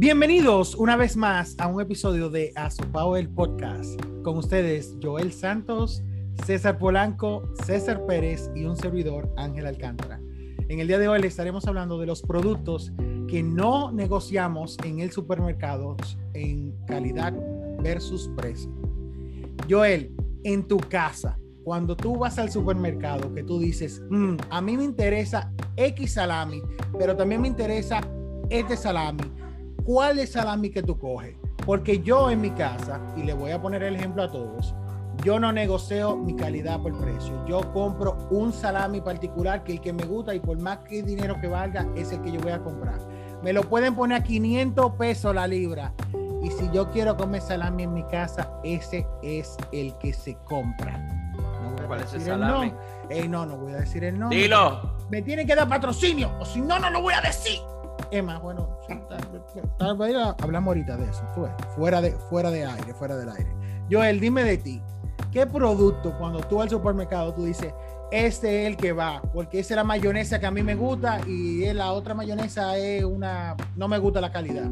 Bienvenidos una vez más a un episodio de Azopao el Podcast. Con ustedes, Joel Santos, César Polanco, César Pérez y un servidor, Ángel Alcántara. En el día de hoy les estaremos hablando de los productos que no negociamos en el supermercado en calidad versus precio. Joel, en tu casa, cuando tú vas al supermercado, que tú dices, "Mm, a mí me interesa X salami, pero también me interesa este salami, ¿cuál es salami que tú coges? Porque yo en mi casa, y le voy a poner el ejemplo a todos, yo no negocio mi calidad por precio. Yo compro un salami particular que el que me gusta y por más que dinero que valga, es el que yo voy a comprar. Me lo pueden poner a 500 pesos la libra. Y si yo quiero comer salami en mi casa, ese es el que se compra. No voy a ¿Cuál es el decir salami? nombre. Ey, no, no voy a decir el nombre. Dilo. Me tienen que dar patrocinio, o si no, no lo voy a decir. Emma, bueno, tal- vez hablamos ahorita de eso. fuera de, fuera de aire, fuera del aire. Joel, dime de ti. ¿Qué producto cuando tú al supermercado tú dices, este es el que va? Porque esa es la mayonesa que a mí me gusta y la otra mayonesa es una, no me gusta la calidad.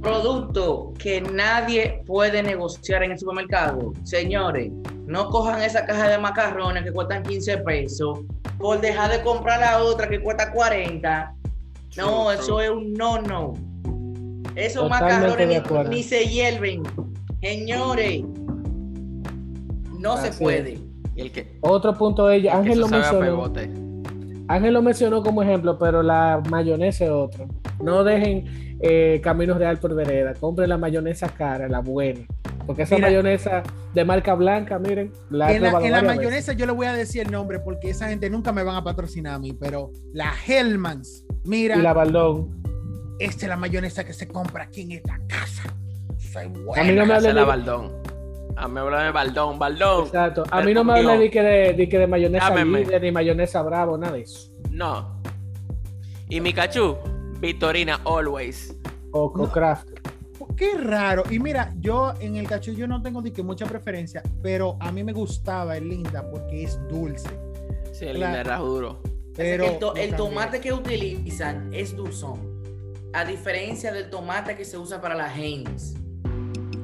producto que nadie puede negociar en el supermercado. Señores, no cojan esa caja de macarrones que cuestan 15 pesos por dejar de comprar la otra que cuesta 40. No, True, eso true. es un no, no. Esos Totalmente macarrones ni, ni se hierven. Señores, no se puede. El que, Otro punto de ella, el Ángel se lo mencionó. Ángel lo mencionó como ejemplo, pero la mayonesa es otro. No dejen eh, Camino Real por vereda. Compren la mayonesa cara, la buena. Porque esa Mira. mayonesa de marca blanca, miren, la En la, en mayonesa yo le voy a decir el nombre porque esa gente nunca me van a patrocinar a mí, pero la Hellmans, mira. Y la Baldón. esta es la mayonesa que se compra aquí en esta casa. Soy buena. A mí no me hablen es la de, Baldón. A mí me hablan de Baldón, Baldón. exacto. A Pero mí no me conmigo. hablan de que de, de que de mayonesa líder, ni mayonesa bravo, nada de eso. No. Y mi cachú, Victorina Always. O, No. craft. Qué raro. Y mira, yo en el cachú yo no tengo de que mucha preferencia, pero a mí me gustaba el Linda porque es dulce. Sí, el Claro. era duro. Pero el, to- el tomate que utilizan es dulzón. A diferencia del tomate que se usa para la Heinz.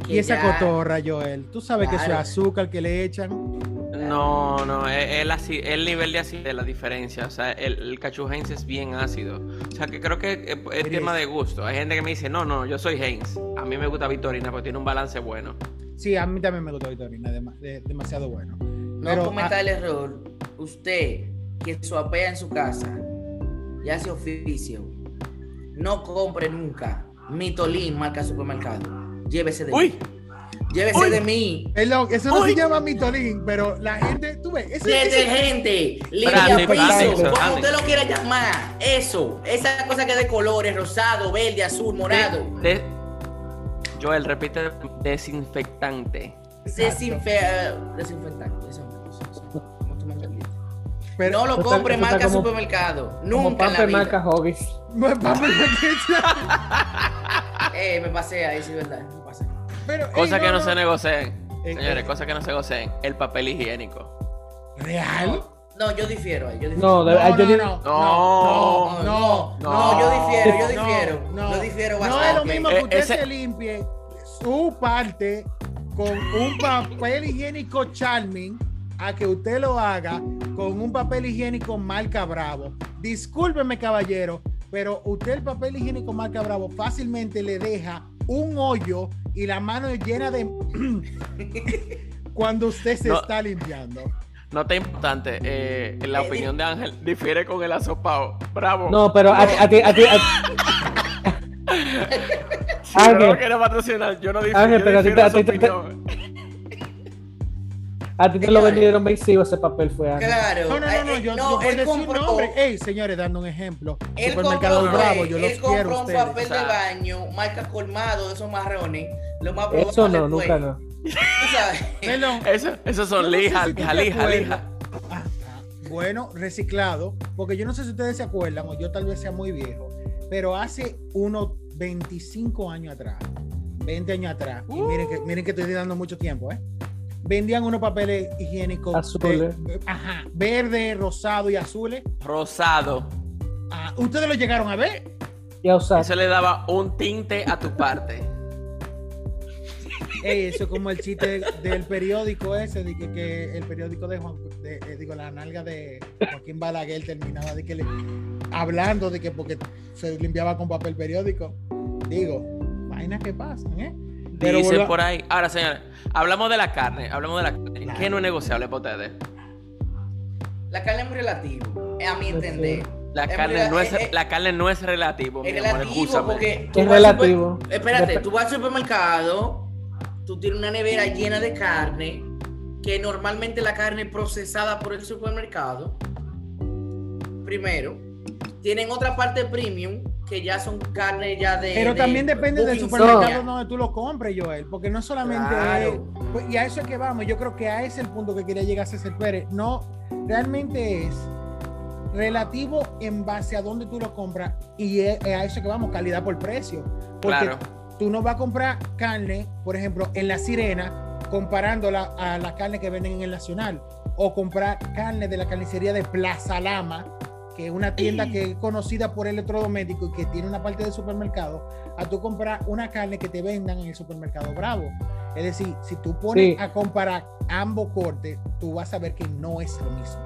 Y esa ya- cotorra, Joel. Tú sabes que eso es azúcar que le echan. No, no, es el, aci- el nivel de acidez de la diferencia. O sea, el, el cachú Heinz es bien ácido. O sea, que creo que es, es tema de gusto. Hay gente que me dice, no, no, yo soy Heinz. A mí me gusta Victorina porque tiene un balance bueno. Sí, a mí también me gusta Victorina, dema- de- demasiado bueno. No Pero, cometa ah, el error. Usted que suapea en su casa y hace oficio, no compre nunca Mitolín marca supermercado. Llévese de ¡Uy! mí. Llévese Uy. de mí. Perdón, eso no Uy. se llama mitolín, pero la gente, tú ves, ese, ese- Detergente, limpia piso, como usted lo quiera llamar. Eso, esa cosa que es de colores, rosado, verde, azul, morado. De- de- Joel, repite desinfectante. Desinfe eh, desinfectante. Pero, no lo compre marca como- supermercado. Como Nunca en la Pamper vida. marca Hoggies. Eh, me pasé ahí, sí, verdad. Me pasé. pero, ey, Cosas que no se negocian. Eh, Señores, eh. cosas que no se negocian. El papel higiénico. ¿Real? No, yo difiero ahí. Yo difiero. No, No, no, no, No, no, no, no, yo difiero, yo no, difiero. no. Yo difiero No es lo mismo que Eh, usted ese- se limpie su parte con un papel higiénico Charming a que usted lo haga con un papel higiénico marca Bravo. Discúlpeme, caballero, pero usted el papel higiénico marca Bravo fácilmente le deja un hoyo y la mano llena de cuando usted se No. está limpiando. Nota importante, eh, la Eh, opinión de Ángel difiere con el asopao. Bravo. No, pero a, ti- a ti, a ti, a- Si yo no Ángel. lo quiero patrocinar, yo no difiero, Ángel, pero a ti a. a ti te lo vendieron vencido ese papel fue Ángel. Claro. No, no, no, no, eh, yo, no, yo por él decir compró- nombre. Ey, señores, dando un ejemplo. Él Supermercado compró, Bravo, yo los quiero un ustedes. papel de baño, marca colmado de esos marrones. Lo más probable Eso no, nunca no. Tú sabes. Perdón. Eso, esos son Yo no sé lijas, si lija, lija. Ah, ah, bueno, reciclado, porque yo no sé si ustedes se acuerdan, o yo tal vez sea muy viejo, pero hace unos 25 años atrás, 20 años atrás, y miren que, miren que estoy dando mucho tiempo, ¿eh? Vendían unos papeles higiénicos Azules. de- ajá, verde, rosado y azules. Rosado. Ah, ¿Ustedes lo llegaron a ver? Y a usar. Eso le daba un tinte a tu parte. Ey, eso es como el chiste del periódico ese, de que, que el periódico de Juan, de, eh, digo, la nalga de Joaquín Balaguer terminaba de que le, hablando de que porque se limpiaba con papel periódico. Digo, vainas que pasan, ¿eh? Pero Dicen por ahí. Ahora, señores, hablamos de la carne. Hablamos de la carne. Claro. ¿Qué no es negociable para ustedes? La carne es muy relativo, eh, a mi entender. La Es carne, no es, eh, eh, la carne no es relativo, Es mi amor, relativo escúchame. porque tú Es super-. Espérate, tú vas al supermercado, tú tienes una nevera llena de carne, que normalmente la carne procesada por el supermercado, primero, tienen otra parte premium, que ya son carne ya de... Pero de también depende del supermercado donde tú lo compres, Joel, porque no solamente Claro. es- pues, y a eso es que vamos, yo creo que a ese es el punto que quería llegar César Pérez. No, realmente es relativo en base a dónde tú lo compras y es, es a eso que vamos, calidad por precio. Porque Claro. tú no vas a comprar carne, por ejemplo, en la sirena, comparándola a la carne que venden en el Nacional, o comprar carne de la carnicería de Plaza Lama, que es una tienda que es conocida por electrodoméstico y que tiene una parte de supermercado, a tú comprar una carne que te vendan en el supermercado Bravo. Es decir, si tú pones Sí. a comparar ambos cortes, tú vas a ver que no es lo mismo.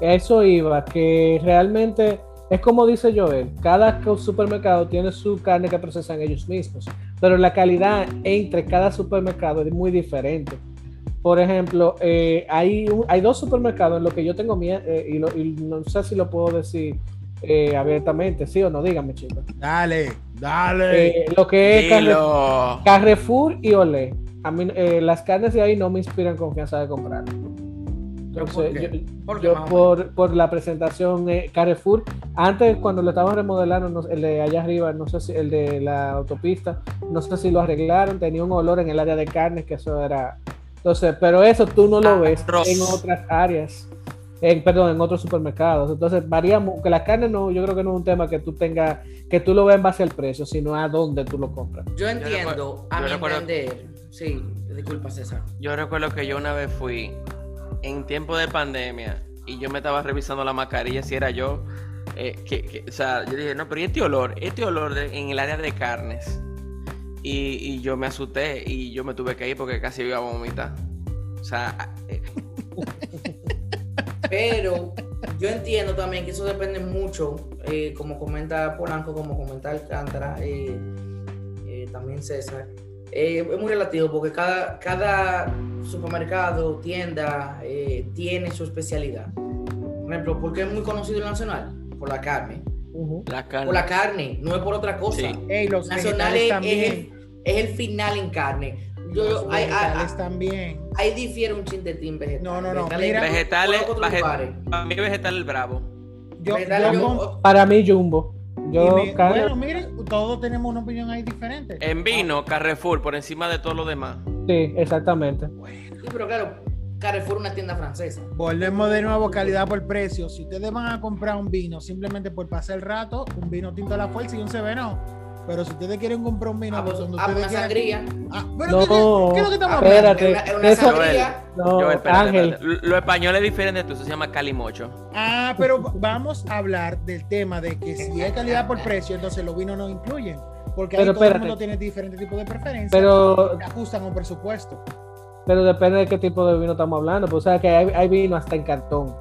Eso iba, que realmente es como dice Joel, cada supermercado tiene su carne que procesan ellos mismos, pero la calidad entre cada supermercado es muy diferente. Por ejemplo, eh, hay, un- hay dos supermercados en los que yo tengo miedo, y, lo- y no sé si lo puedo decir eh, abiertamente, sí o no, dígame chicos. Dale, dale. Eh, lo que es Carre- Dilo. Carrefour y Olé. A mí eh, las carnes de ahí no me inspiran confianza de comprar. ¿Pero por Entonces, yo- ¿Por yo más o por, por la presentación eh, Carrefour, antes cuando lo estaban remodelando, no el de allá arriba, no sé si el de la autopista, no sé si lo arreglaron, tenía un olor en el área de carnes que eso era. Entonces, pero eso tú no lo ves Arroz. en otras áreas, en, perdón, en otros supermercados. Entonces, varía, mu- que la carne no, yo creo que no es un tema que tú tengas, que tú lo veas en base al precio, sino a dónde tú lo compras. Yo entiendo, recuerdo- a yo mi recuerdo- entender, sí, disculpa César. Yo recuerdo que yo una vez fui en tiempo de pandemia y yo me estaba revisando la mascarilla si era yo. eh, que, que- o sea, yo dije, no, pero ¿y este olor? Este olor de- en el área de carnes. Y, yo me asusté y yo me tuve que ir porque casi iba a vomitar. O sea, eh, Pero yo entiendo también que eso depende mucho, eh, como comenta Polanco, como comenta Alcántara, eh, también César. Es muy relativo porque cada, cada supermercado, tienda, tiene su especialidad. Por ejemplo, ¿por qué es muy conocido el Nacional? Por la carne. La carne. Por la carne, no es por otra cosa. Sí. Ey, los Nacional es, también. es el, es el final en carne. Yo, los ahí- vegetales también. ahí difiere un chintetín vegetal. No, no, no, Vegetales- mira- Vegetales, para mí vegetal el bravo. Yo, Para mí, Jumbo. Yo, me- bueno, miren, todos tenemos una opinión ahí diferente. En vino, Carrefour, por encima de todo lo demás. sí, exactamente. Sí, pero claro, Carrefour una tienda francesa. Volvemos de nuevo calidad por precio. Si ustedes van a comprar un vino simplemente por pasar el rato, un vino tinto a la fuerza y un seveno. Pero si ustedes quieren comprar un vino Ah, pues, donde ah, ustedes una quieran- sangría. Ah, pero No, ¿qué, qué- qué es lo que estamos hablando? espérate. Es una, es una Eso- sangría. No, Yo, espérate, Ángel, espérate. Lo español es diferente, tú se llama calimocho. Ah, pero vamos a hablar del tema de que si es calidad por precio, entonces los vinos no incluyen. Porque ahí Pero todo el mundo tiene diferentes tipos de preferencias. pero, ajustan un presupuesto. Pero depende de qué tipo de vino estamos hablando. Pues, o sea, que hay, hay vino hasta en cartón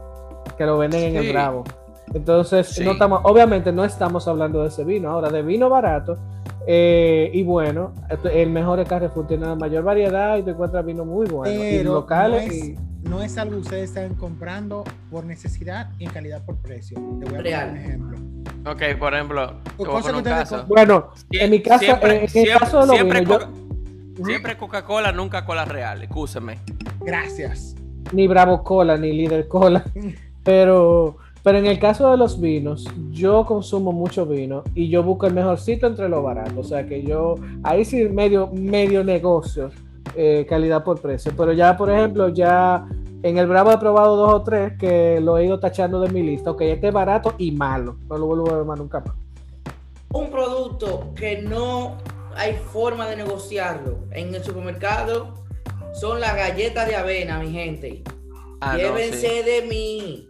que lo venden en el. Bravo. Entonces, Sí. no estamos, obviamente no estamos hablando de ese vino. Ahora, de vino barato eh, y bueno, el mejor es Carrefour tiene la mayor variedad y te encuentras vino muy bueno. y locales no, es, y- no es algo que ustedes están comprando por necesidad y en calidad por precio. Te voy a Real. poner un ejemplo. Ok, por ejemplo, Bueno, Sie- en mi caso, siempre, en el caso de los siempre vinos, yo- siempre Coca-Cola, nunca cola real, escúchame. Gracias. ni Bravo Cola, ni Líder Cola. Pero, pero en el caso de los vinos, yo consumo mucho vino y yo busco el mejorcito entre lo barato. O sea que yo, ahí sí medio, medio negocio, eh, calidad por precio. Pero ya, por ejemplo, ya en el Bravo he probado dos o tres que lo he ido tachando de mi lista. Ok, este es barato y malo. No lo vuelvo a ver más nunca más. Un producto que no hay forma de negociarlo en el supermercado son las galletas de avena, mi gente. Ah, no, Llévense sí. de mí.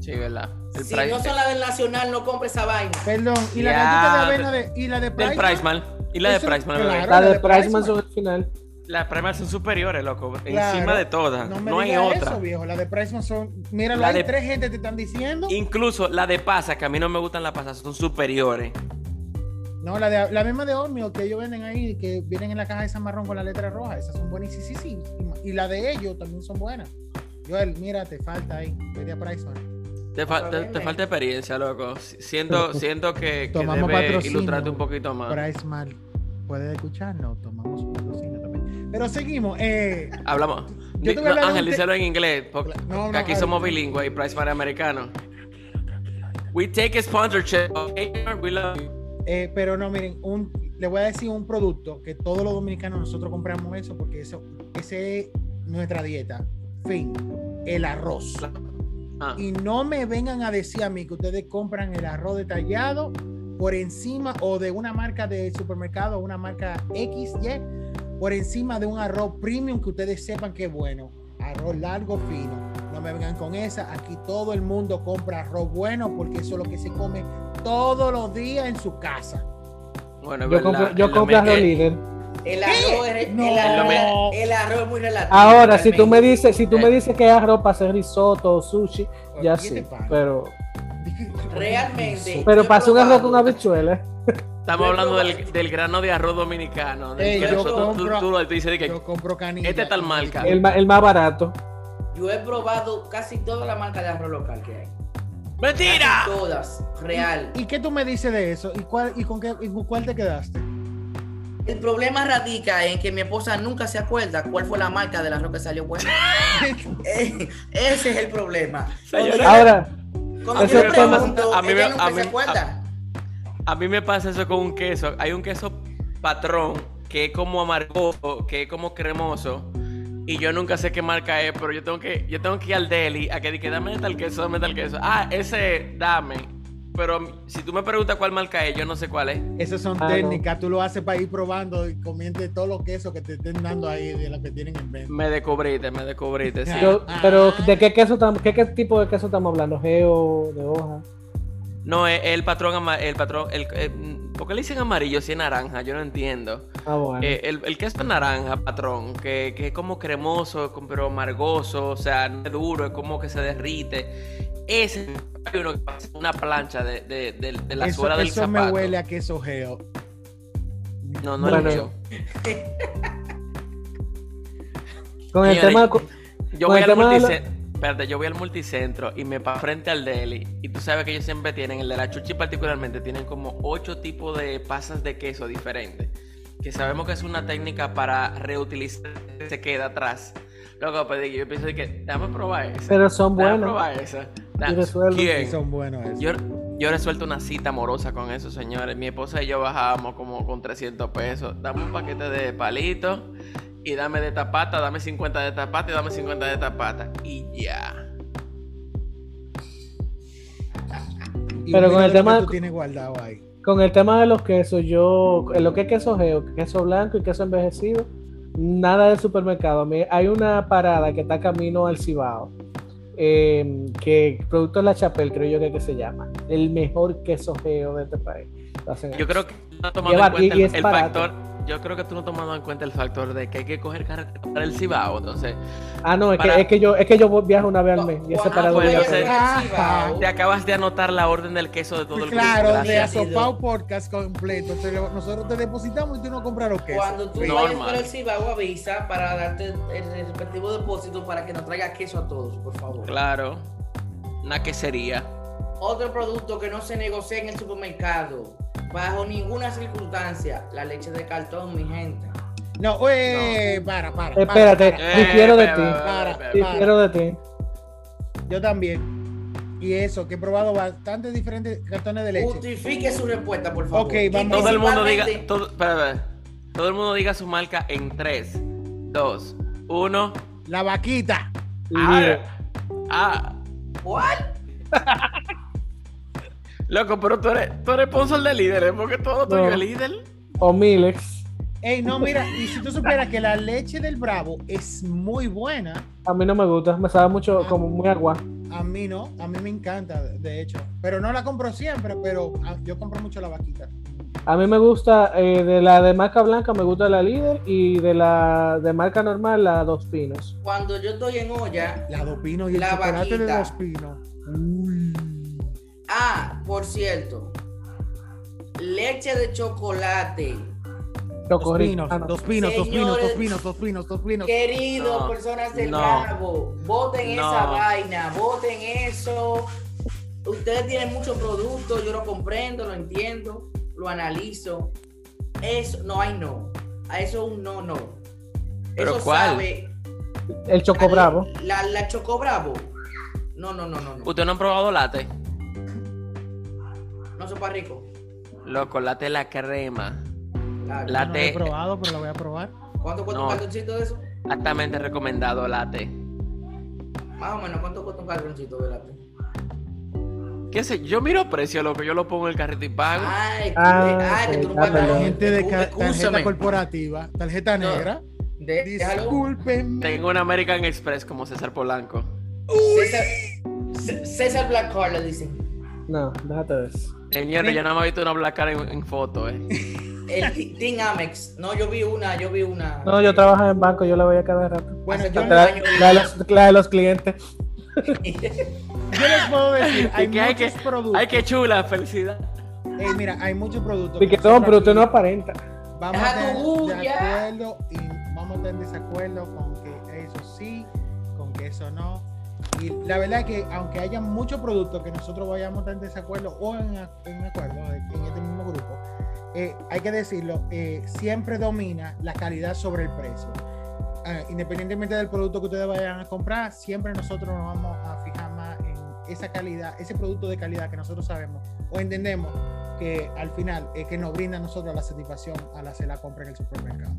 Sí, ¿verdad? El Si price- no son la del Nacional, no compre esa vaina. Perdón, y la Ya, galleta de avena de, y la de del Price. Priceman. Y la de claro. bebé. La la de Priceman Priceman. son el final. Las Priceman son superiores, loco. Claro. Encima de todas. No No, me hay digas otra. eso, viejo. La de Priceman son. Mira, La hay de- tres gente te están diciendo. Incluso la de pasa, que a mí no me gustan las pasas, son superiores. No, la, de, la misma de Ormio que ellos venden ahí, que vienen en la caja de San Marrón con la letra roja. Esas son buenas. Sí, sí, sí. Y, y la de ellos también son buenas. Joel, mira, te falta ahí. Vete a Priceman. Te, fa- te- falta experiencia, loco. Siento, siento que, que Tomamos debe ilustrarte un poquito más. Priceman. ¿Puedes escucharnos? Tomamos un patrocinio también. Pero seguimos. Eh, Hablamos. Yo Ángel, díselo en inglés, porque No, no, que aquí somos bilingües y Priceman es americano. We take a sponsorship, okay? We love you. Eh, pero no, miren, un, le voy a decir un producto que todos los dominicanos nosotros compramos eso porque eso ese es nuestra dieta. Fin, el arroz. Ah, Y no me vengan a decir a mí que ustedes compran el arroz detallado por encima o de una marca de supermercado, una marca XY, por encima de un arroz premium que ustedes sepan que es bueno. Arroz largo, fino. No me vengan con esa. Aquí todo el mundo compra arroz bueno porque eso es lo que se come todos los días en su casa. bueno, Yo compro, yo compro arroz líder. El arroz, es, No. el, arroz, No. el arroz es muy relativo. Ahora, si tú me dices, si tú me Eh. dices que es arroz para hacer risotto o sushi, ya ¿Qué te sí. Pero, Realmente. pero hacer un arroz con probado. habichuelas. Estamos hablando del, del grano de arroz dominicano. del Ey, que yo nosotros- tú, compro- tú dices que Yo compro canilla. Este tal marca. El, ma- el más barato. Yo he probado casi toda la marca de arroz local que hay. ¡Mentira! Casi todas, real. ¿Y qué tú me dices de eso? ¿Y, cuál, y con qué, y con cuál te quedaste? El problema radica en que mi esposa nunca se acuerda cuál fue la marca del arroz que salió bueno. Eh, Ese es el problema. Señora. Ahora, cuando yo pregunto, a mí ella nunca a mí- se acuerda. A mí me pasa eso con un queso. Hay un queso patrón que es como amargoso, que es como cremoso. Y yo nunca sé qué marca es, pero yo tengo que, yo tengo que ir al deli a que diga, dame tal queso, dame tal queso. Ah, ese, dame. Pero si tú me preguntas cuál marca es, yo no sé cuál es. Esas son Ah, no. técnicas, tú lo haces para ir probando y comiendo todos los quesos que te estén dando ahí de los que tienen en venta. Me descubriste, me descubriste, sí. yo, pero ¿de qué queso estamos, qué, qué tipo de queso estamos hablando? ¿Geo, de hoja? No, es el patrón, el patrón, el, eh, ¿por qué le dicen amarillo si es naranja? Yo no entiendo. Ah, bueno. Eh, el, el queso naranja, patrón, que, que es como cremoso, pero amargoso, o sea, no es duro, es como que se derrite. Ese hay uno que parece una plancha de, de, de- de la eso suela del eso zapato. me huele a queso geo. No, no Bueno, es yo. con el señores, tema... Yo con voy el tema de la- multicentro. Espérate, yo voy al multicentro y me pa frente al deli. Y tú sabes que ellos siempre tienen, el de la chuchi particularmente, tienen como ocho tipos de pasas de queso diferentes. Que sabemos que es una técnica para reutilizar que se queda atrás. Luego, pues yo pienso que, déjame probar esa. Pero son Déjame buenos. probar esa. Da- Y resuelven. ¿Quién? Y son buenos esos. Yo, yo resuelto una cita amorosa con eso, señores. Mi esposa y yo bajábamos como con 300 pesos. Dame un paquete de palitos y dame de tapata, dame 50 de tapata y dame 50 de tapata. Y ya. Y pero con el tema- que tú tienes guardado ahí. Con el tema de los quesos, yo, en lo que es queso geo, queso blanco y queso envejecido, nada del supermercado. Hay una parada que está camino al Cibao, eh, que Producto La Chapel, creo yo que, que se llama, el mejor queso geo de este país. Yo creo que no en cuenta y- y el, es el factor. Yo creo que tú no has tomado en cuenta el factor de que hay que coger carretera para el Cibao. Entonces, ah, no, es, para- que, es que yo es que yo viajo una vez al mes y ese parado pues, te acabas de anotar la orden del queso de todo el Claro, grupo. de. Asopao Podcast completo. te nosotros te depositamos y tú no compras los quesos. Cuando tú Normal. vayas para el Cibao, avisa para darte el respectivo depósito para que nos traiga queso a todos, por favor. Claro. Una quesería. Otro producto que no se negocia en el supermercado, bajo ninguna circunstancia, la leche de cartón, mi gente. No, eh, para, para. para, Espérate, para. difiero de ti. para, para. Difiero de ti. Yo también. Y eso, que he probado bastantes diferentes cartones de leche. Justifique su respuesta, por favor. Ok, vamos. Todo el mundo diga, todo, espera, espera. todo el mundo diga su marca en 3, 2, 1. La vaquita. Líder. Ah, ¿Cuál? loco, pero tú eres, tú eres sponsor de líderes, porque todo tuyo No. es líder. O Milex. Ey, no, mira, y si tú supieras que la leche del Bravo es muy buena. A mí no me gusta, me sabe mucho como muy agua. A mí no, a mí me encanta, de hecho. Pero no la compro siempre, pero ah, yo compro mucho la vaquita. A mí me gusta, eh, de la de marca blanca me gusta la líder y de la de marca normal la dos pinos. Cuando yo estoy en olla, La dos pinos y el La chocolate de vaquita. dos pinos. Uy. Ah, por cierto, leche de chocolate. Dos pinos, no. dos pinos, dos pinos, dos pinos, dos pinos, dos pinos. Queridos No, personas del no. Bravo, voten No. esa vaina, voten eso. Ustedes tienen muchos productos, yo lo comprendo, lo entiendo, lo analizo. Eso, no hay no. A eso un no, no. ¿Pero eso cuál? sabe. El Choco Bravo. La, la Choco Bravo. No, no, no, no. No, ¿Ustedes no han probado latte? No sopa rico. Loco, latte la crema. Claro. La- No lo he probado, pero lo voy a probar. ¿Cuánto cuesta No. un cartoncito de eso? Altamente recomendado latte. Más o menos, ¿cuánto cuesta un cartoncito de latte? ¿Qué sé? Yo miro precio, loco. Yo lo pongo en el carrito y pago. Ay, que- Ah, ay, que tú no pagas Gente de tarjeta corporativa, tarjeta No. negra. Disculpen. Tengo un American Express como César Polanco. César, César Black Card le dicen. No, déjate de eso. Señores, yo nada más he visto una Black Car en, en foto, eh. El Team Amex. No, yo vi una, yo vi una. No, yo trabajo en banco, yo la voy a cada rato. Bueno, yo, tanto La, la de los, la de los clientes. yo les puedo decir, hay que hay que- productos. Ay, qué chula, felicidad. Ey, mira, hay muchos productos. Y que no, pero usted no aparenta. Vamos a tu de acuerdo y vamos a estar en desacuerdo con que eso sí, con que eso no. Y la verdad es que aunque haya muchos productos que nosotros vayamos en desacuerdo o en, en acuerdo en este mismo grupo, eh, hay que decirlo, eh, siempre domina la calidad sobre el precio. Ah, independientemente del producto que ustedes vayan a comprar, siempre nosotros nos vamos a fijar más en esa calidad, ese producto de calidad que nosotros sabemos o entendemos que al final es que nos brinda a nosotros la satisfacción al hacer la compra en el supermercado.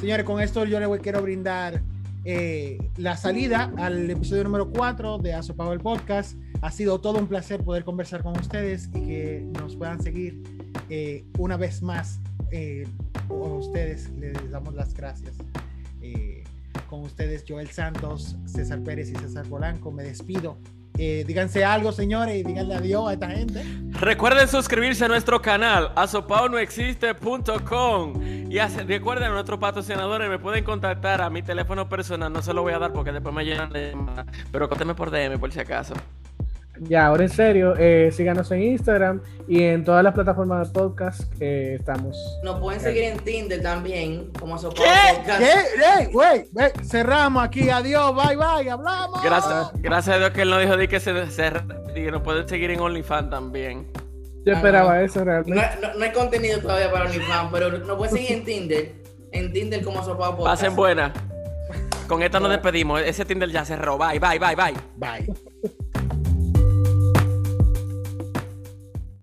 Señores, con esto yo les voy- quiero brindar eh, la salida al episodio número 4 de Asopado el Podcast. Ha sido todo un placer poder conversar con ustedes y que nos puedan seguir eh, una vez más. Eh, con ustedes les damos las gracias. Con ustedes, Joel Santos, César Pérez y César Polanco. Me despido. Eh, díganse algo, señores, y díganle adiós a esta gente. Recuerden suscribirse a nuestro canal, asopaunoexiste.com. Y recuerden a nuestros patrocinadores, me pueden contactar a mi teléfono personal, no se lo voy a dar porque después me llenan de. Pero contéme por DM por si acaso. Ya, ahora en serio, eh, síganos en Instagram y en todas las plataformas de podcast que estamos. Nos pueden seguir en Tinder también, como ¿Qué? Podcast. ¿Qué? ¡Ey, güey! Cerramos aquí. Adiós. Bye, bye. Hablamos. Gracias, gracias a Dios que él no dijo de que se, se y que nos pueden seguir en OnlyFans también. Yo Ah, esperaba no. eso No, realmente. no- no hay contenido todavía para OnlyFans, pero nos pueden seguir en Tinder. En Tinder como Sopado Podcast. Pasen buena. Con esta nos despedimos. Ese Tinder ya cerró. Bye, bye, bye, bye. Bye.